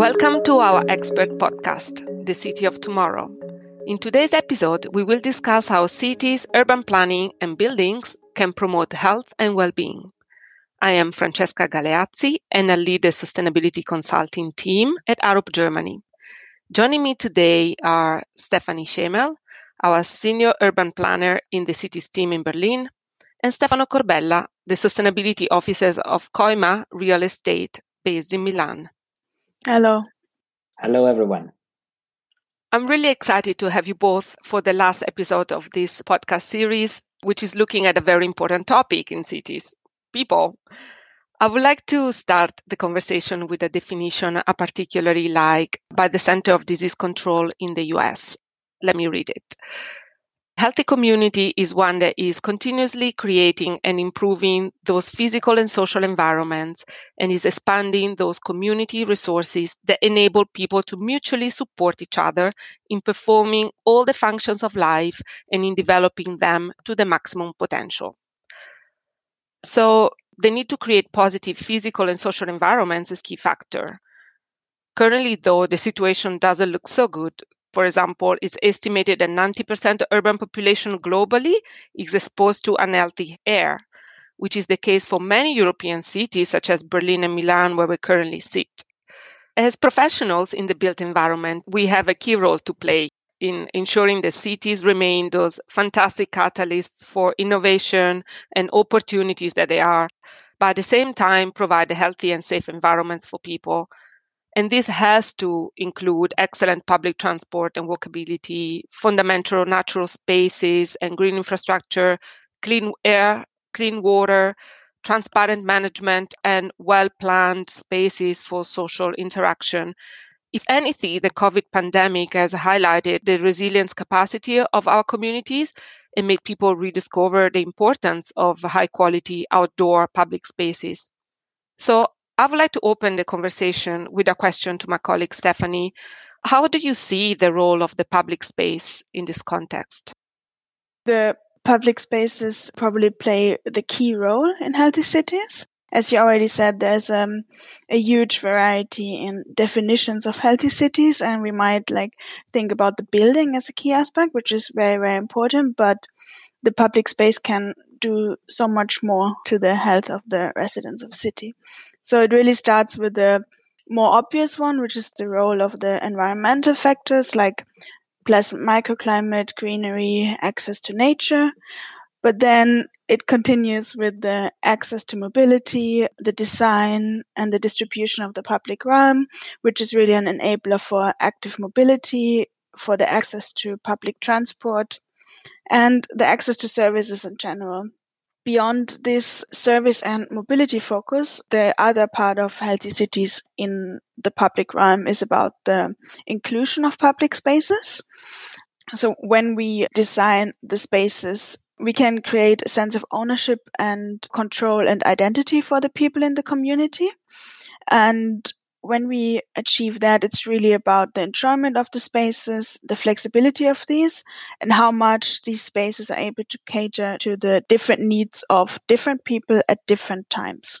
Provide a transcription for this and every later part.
Welcome to our expert podcast, The City of Tomorrow. In today's episode, we will discuss how cities, urban planning, and buildings can promote health and well being. I am Francesca Galeazzi and I lead the sustainability consulting team at Arup Germany. Joining me today are Stephanie Schemel, our senior urban planner in the city's team in Berlin, and Stefano Corbella, the sustainability officer of Coima Real Estate based in Milan. Hello. Hello, everyone. I'm really excited to have you both for the last episode of this podcast series, which is looking at a very important topic in cities people. I would like to start the conversation with a definition I particularly like by the Center of Disease Control in the US. Let me read it. Healthy community is one that is continuously creating and improving those physical and social environments and is expanding those community resources that enable people to mutually support each other in performing all the functions of life and in developing them to the maximum potential. So the need to create positive physical and social environments is key factor. Currently, though, the situation doesn't look so good for example, it's estimated that 90% of urban population globally is exposed to unhealthy air, which is the case for many European cities such as Berlin and Milan, where we currently sit. As professionals in the built environment, we have a key role to play in ensuring the cities remain those fantastic catalysts for innovation and opportunities that they are, but at the same time provide a healthy and safe environments for people and this has to include excellent public transport and walkability, fundamental natural spaces and green infrastructure, clean air, clean water, transparent management, and well planned spaces for social interaction. If anything, the COVID pandemic has highlighted the resilience capacity of our communities and made people rediscover the importance of high quality outdoor public spaces. So I would like to open the conversation with a question to my colleague Stephanie. How do you see the role of the public space in this context? The public spaces probably play the key role in healthy cities. As you already said, there's um, a huge variety in definitions of healthy cities, and we might like think about the building as a key aspect, which is very, very important. But the public space can do so much more to the health of the residents of a city. So it really starts with the more obvious one, which is the role of the environmental factors like pleasant microclimate, greenery, access to nature. But then it continues with the access to mobility, the design, and the distribution of the public realm, which is really an enabler for active mobility, for the access to public transport, and the access to services in general. Beyond this service and mobility focus, the other part of healthy cities in the public realm is about the inclusion of public spaces. So when we design the spaces, we can create a sense of ownership and control and identity for the people in the community. And when we achieve that, it's really about the enjoyment of the spaces, the flexibility of these, and how much these spaces are able to cater to the different needs of different people at different times.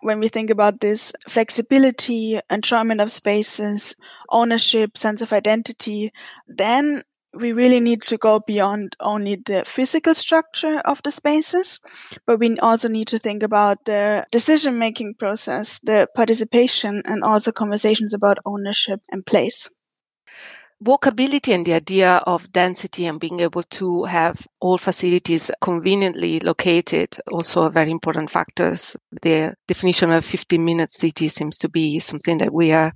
When we think about this flexibility, enjoyment of spaces, ownership, sense of identity, then we really need to go beyond only the physical structure of the spaces, but we also need to think about the decision making process, the participation, and also conversations about ownership and place. Walkability and the idea of density and being able to have all facilities conveniently located also are very important factors. The definition of 15 minute city seems to be something that we are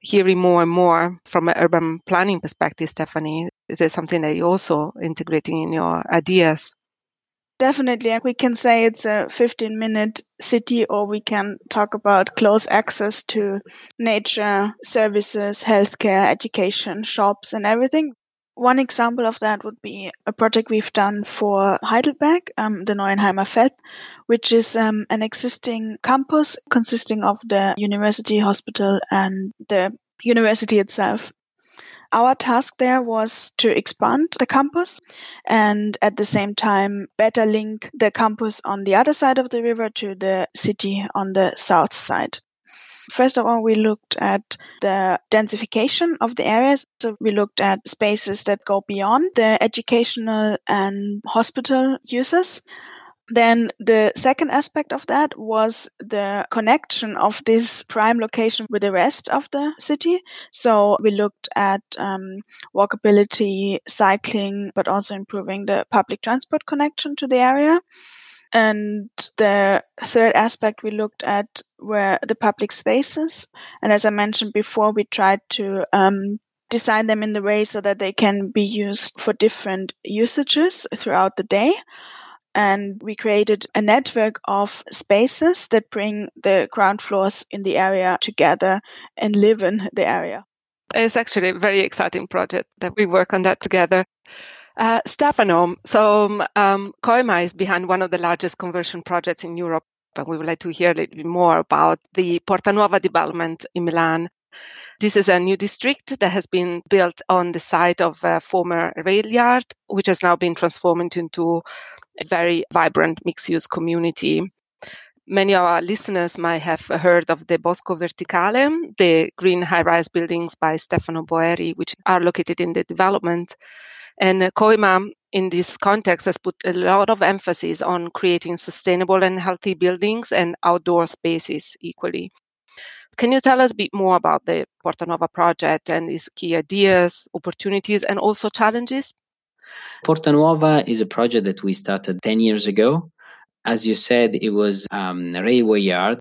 hearing more and more from an urban planning perspective, Stephanie. Is it something that you're also integrating in your ideas? Definitely. We can say it's a 15 minute city, or we can talk about close access to nature, services, healthcare, education, shops, and everything. One example of that would be a project we've done for Heidelberg, um, the Neuenheimer Feld, which is um, an existing campus consisting of the university hospital and the university itself. Our task there was to expand the campus and at the same time better link the campus on the other side of the river to the city on the south side. First of all, we looked at the densification of the areas. So we looked at spaces that go beyond the educational and hospital uses. Then the second aspect of that was the connection of this prime location with the rest of the city. So we looked at um, walkability, cycling, but also improving the public transport connection to the area. And the third aspect we looked at were the public spaces. And as I mentioned before, we tried to um, design them in the way so that they can be used for different usages throughout the day and we created a network of spaces that bring the ground floors in the area together and live in the area. It's actually a very exciting project that we work on that together. Uh, Stefano, so um, Coima is behind one of the largest conversion projects in Europe, and we would like to hear a little bit more about the Porta Nuova development in Milan. This is a new district that has been built on the site of a former rail yard, which has now been transformed into a very vibrant mixed use community. Many of our listeners might have heard of the Bosco Verticale, the green high rise buildings by Stefano Boeri, which are located in the development. And Coima, in this context, has put a lot of emphasis on creating sustainable and healthy buildings and outdoor spaces equally. Can you tell us a bit more about the Porta Nuova project and its key ideas, opportunities, and also challenges? Porta Nuova is a project that we started 10 years ago. As you said, it was um, a railway yard.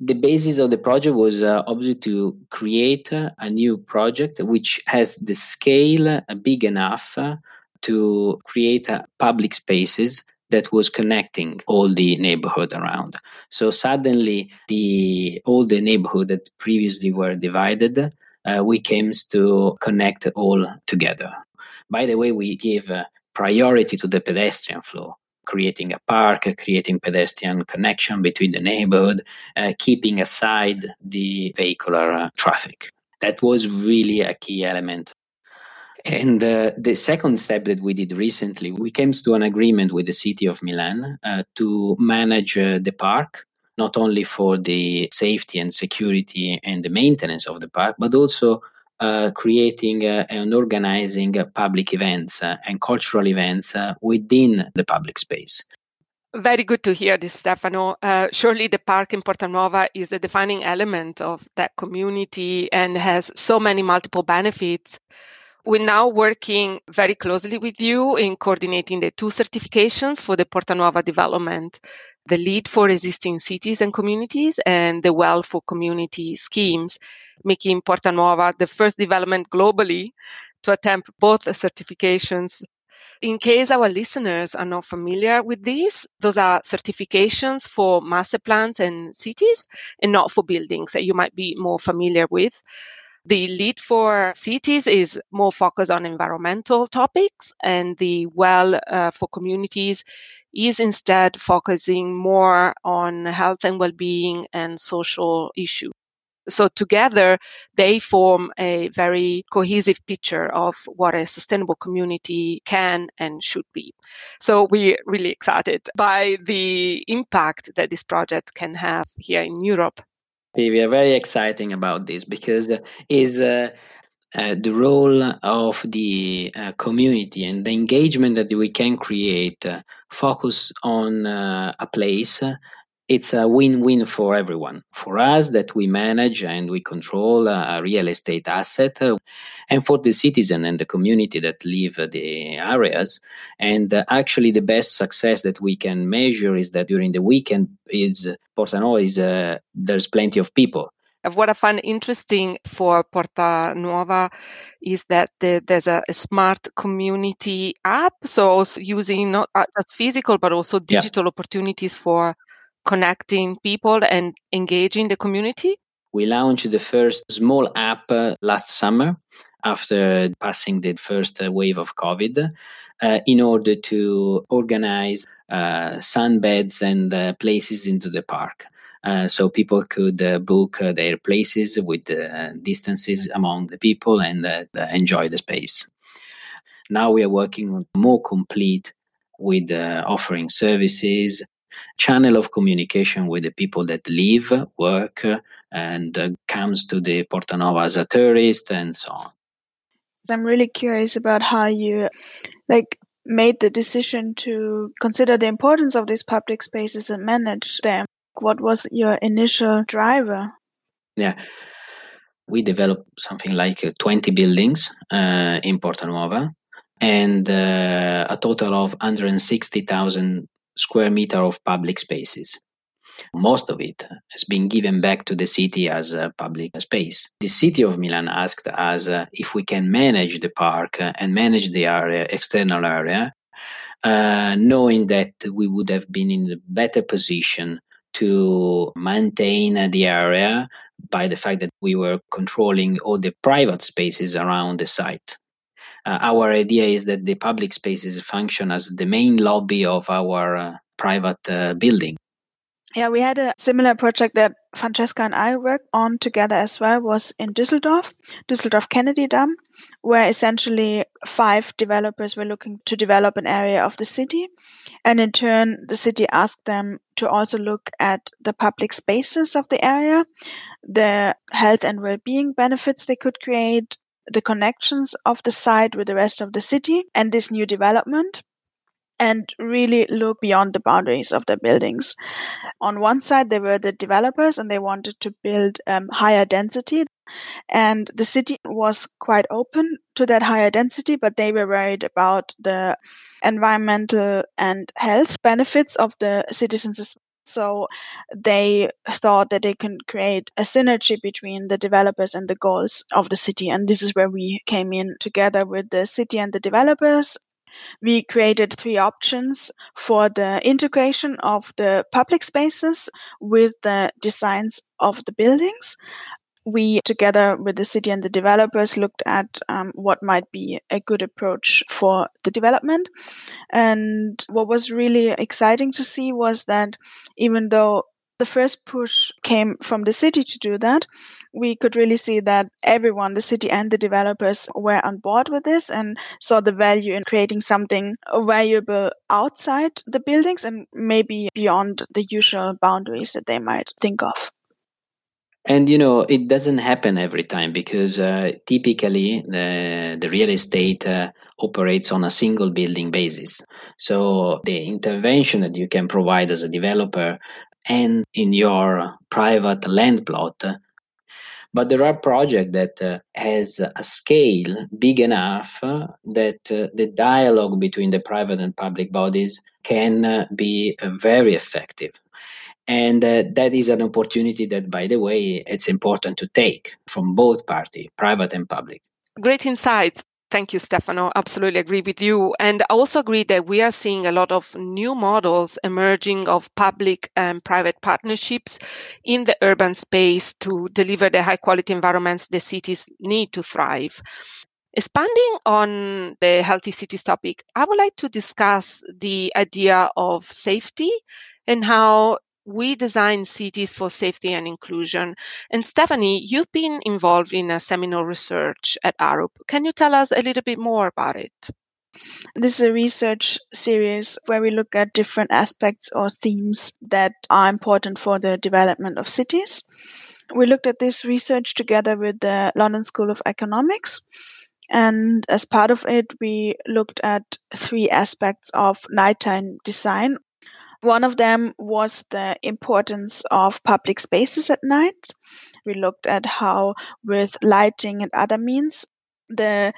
The basis of the project was uh, obviously to create a new project which has the scale big enough to create uh, public spaces that was connecting all the neighborhood around. So suddenly, the all the neighborhood that previously were divided, uh, we came to connect all together. By the way, we give uh, priority to the pedestrian flow, creating a park, creating pedestrian connection between the neighborhood, uh, keeping aside the vehicular uh, traffic. That was really a key element. And uh, the second step that we did recently, we came to an agreement with the city of Milan uh, to manage uh, the park not only for the safety and security and the maintenance of the park, but also uh, creating uh, and organizing uh, public events uh, and cultural events uh, within the public space. Very good to hear this, Stefano. Surely the park in Porta Nuova is a defining element of that community and has so many multiple benefits. We're now working very closely with you in coordinating the two certifications for the Porta Nuova development the LEED for existing cities and communities and the well for community schemes, making Porta Nuova the first development globally to attempt both certifications. In case our listeners are not familiar with these, those are certifications for master plans and cities and not for buildings that you might be more familiar with. The LEED for cities is more focused on environmental topics, and the well uh, for communities is instead focusing more on health and well-being and social issues. So together they form a very cohesive picture of what a sustainable community can and should be. So we're really excited by the impact that this project can have here in Europe. We are very exciting about this because is uh, uh, the role of the uh, community and the engagement that we can create uh, focus on uh, a place it's a win-win for everyone for us that we manage and we control a real estate asset uh, and for the citizen and the community that live the areas and uh, actually the best success that we can measure is that during the weekend is porta nuova is uh, there's plenty of people what I find interesting for Porta Nuova is that the, there's a, a, smart community app. So also using not just physical, but also digital yeah. opportunities for connecting people and engaging the community? We launched the first small app uh, last summer after passing the first uh, wave of COVID uh, in order to organize uh, sunbeds and uh, places into the park. Uh, so people could book their places with distances among the people and enjoy the space. Now we are working more complete with offering services channel of communication with the people that live, work, and uh, comes to the Porta Nuova as a tourist and so on. I'm really curious about how you like made the decision to consider the importance of these public spaces and manage them. What was your initial driver? Yeah. We developed something like uh, 20 buildings uh, in Porta Nuova and uh, a total of 160,000 square meter of public spaces. Most of it has been given back to the city as a public space. The city of Milan asked us uh, if we can manage the park and manage the area, external area, uh, knowing that we would have been in a better position to maintain the area by the fact that we were controlling all the private spaces around the site. Uh, our idea is that the public spaces function as the main lobby of our uh, private uh, building. Yeah, we had a similar project that Francesca and I worked on together as well was in Düsseldorf, Düsseldorf Kennedydamm, where essentially five developers were looking to develop an area of the city. And in turn, the city asked them to also look at the public spaces of the area, the health and well-being benefits they could create, the connections of the site with the rest of the city and this new development and really look beyond the boundaries of the buildings. On one side, there were the developers and they wanted to build um, higher density. And the city was quite open to that higher density, but they were worried about the environmental and health benefits of the citizens so they thought that they can create a synergy between the developers and the goals of the city. And this is where we came in together with the city and the developers we created three options for the integration of the public spaces with the designs of the buildings. We, together with the city and the developers, looked at um, what might be a good approach for the development. And what was really exciting to see was that even though the first push came from the city to do that. We could really see that everyone, the city and the developers, were on board with this and saw the value in creating something valuable outside the buildings and maybe beyond the usual boundaries that they might think of. And you know, it doesn't happen every time because uh, typically the, the real estate uh, operates on a single building basis. So the intervention that you can provide as a developer and in your private land plot. But there are projects that uh, has a scale big enough uh, that uh, the dialogue between the private and public bodies can uh, be very effective. And uh, that is an opportunity that, by the way, it's important to take from both parties, private and public. Great insights. Thank you, Stefano. Absolutely agree with you. And I also agree that we are seeing a lot of new models emerging of public and private partnerships in the urban space to deliver the high quality environments the cities need to thrive. Expanding on the healthy cities topic, I would like to discuss the idea of safety and how we design cities for safety and inclusion. And Stephanie, you've been involved in a seminal research at Arup. Can you tell us a little bit more about it? This is a research series where we look at different aspects or themes that are important for the development of cities. We looked at this research together with the London School of Economics. And as part of it, we looked at three aspects of nighttime design one of them was the importance of public spaces at night. We looked at how, with lighting and other means, the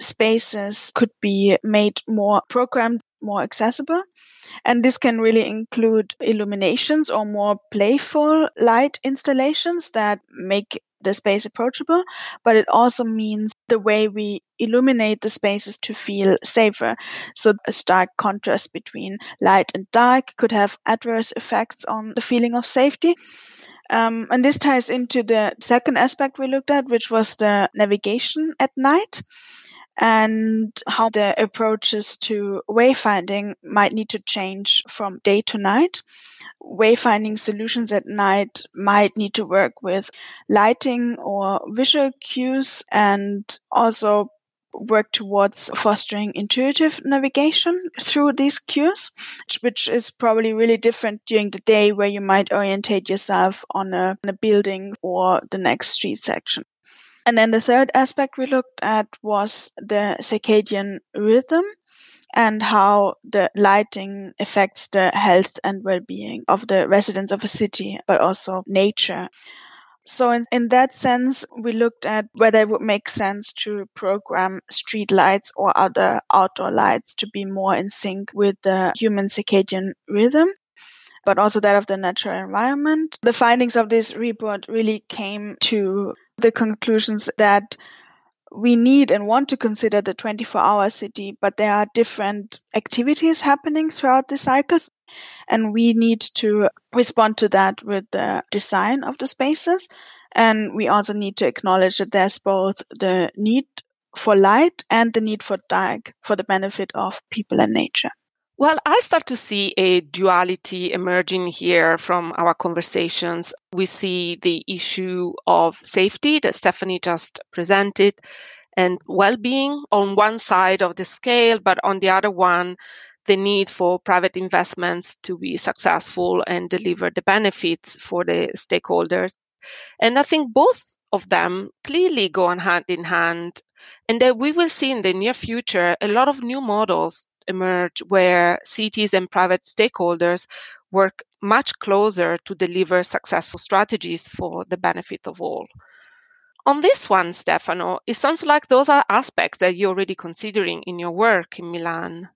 spaces could be made more programmed, more accessible. And this can really include illuminations or more playful light installations that make the space approachable, but it also means the way we illuminate the spaces to feel safer. So a stark contrast between light and dark could have adverse effects on the feeling of safety. Um, and this ties into the second aspect we looked at, which was the navigation at night and how the approaches to wayfinding might need to change from day to night. Wayfinding solutions at night might need to work with lighting or visual cues and also work towards fostering intuitive navigation through these cues, which is probably really different during the day where you might orientate yourself on a, on a building or the next street section. And then the third aspect we looked at was the circadian rhythm and how the lighting affects the health and well-being of the residents of a city, but also nature. So in, in that sense, we looked at whether it would make sense to program street lights or other outdoor lights to be more in sync with the human circadian rhythm but also that of the natural environment. The findings of this report really came to the conclusions that we need and want to consider the 24 hour city, but there are different activities happening throughout the cycles. And we need to respond to that with the design of the spaces. And we also need to acknowledge that there's both the need for light and the need for dark for the benefit of people and nature. Well, I start to see a duality emerging here from our conversations. We see the issue of safety that Stephanie just presented and well being on one side of the scale, but on the other one, the need for private investments to be successful and deliver the benefits for the stakeholders. And I think both of them clearly go on hand in hand, and that we will see in the near future a lot of new models emerge where cities and private stakeholders work much closer to deliver successful strategies for the benefit of all. On this one, Stefano, it sounds like those are aspects that you're already considering in your work in Milan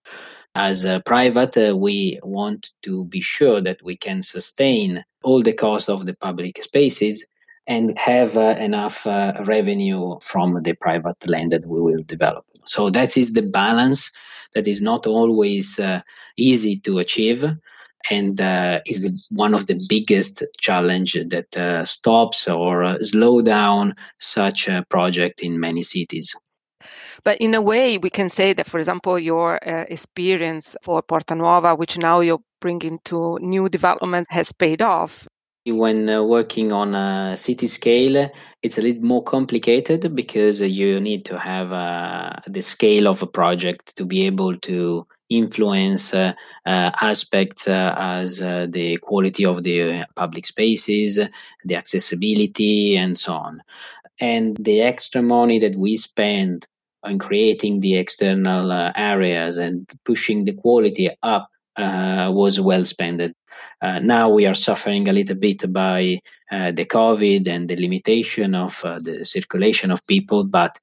as a private, uh, we want to be sure that we can sustain all the costs of the public spaces and have uh, enough uh, revenue from the private land that we will develop. So that is the balance that is not always uh, easy to achieve and uh, is one of the biggest challenge that uh, stops or slow down such a project in many cities. But in a way, we can say that, for example, your uh, experience for Porta Nuova, which now you're bringing to new development, has paid off. When uh, working on a city scale, it's a little more complicated because you need to have uh, the scale of a project to be able to influence uh, uh, aspects uh, as uh, the quality of the public spaces, the accessibility, and so on. And the extra money that we spend on creating the external uh, areas and pushing the quality up uh, was well spent. Uh, now we are suffering a little bit by uh, the COVID and the limitation of uh, the circulation of people, but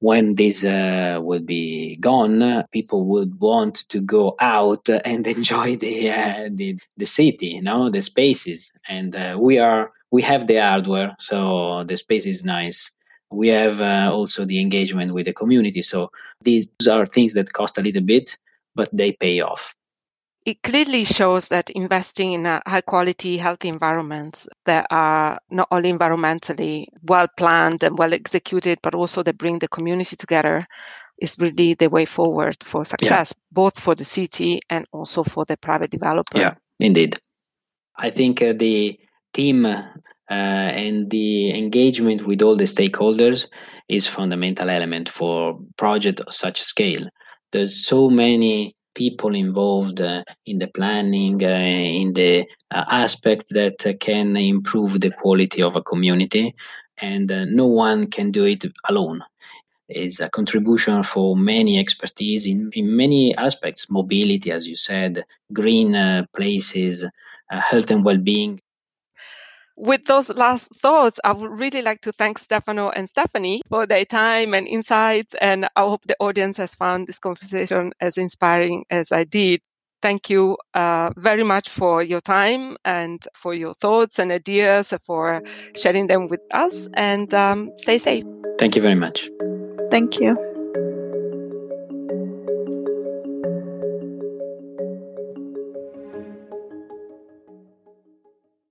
when this uh, will be gone, people would want to go out and enjoy the the, the city, you know, the spaces, and we are we have the hardware, so the space is nice we have uh, also the engagement with the community. So these are things that cost a little bit, but they pay off. It clearly shows that investing in a high quality, healthy environments that are not only environmentally well planned and well executed, but also that bring the community together is really the way forward for success, yeah. both for the city and also for the private developer. Yeah, indeed. I think uh, the team uh, and the engagement with all the stakeholders is fundamental element for project of such scale. There's so many people involved uh, in the planning uh, in the uh, aspect that uh, can improve the quality of a community and uh, no one can do it alone. Is a contribution for many expertise in, in many aspects. Mobility as you said green places health and well-being with those last thoughts, I would really like to thank Stefano and Stephanie for their time and insights. And I hope the audience has found this conversation as inspiring as I did. Thank you uh, very much for your time and for your thoughts and ideas, for sharing them with us. And um, stay safe. Thank you very much. Thank you.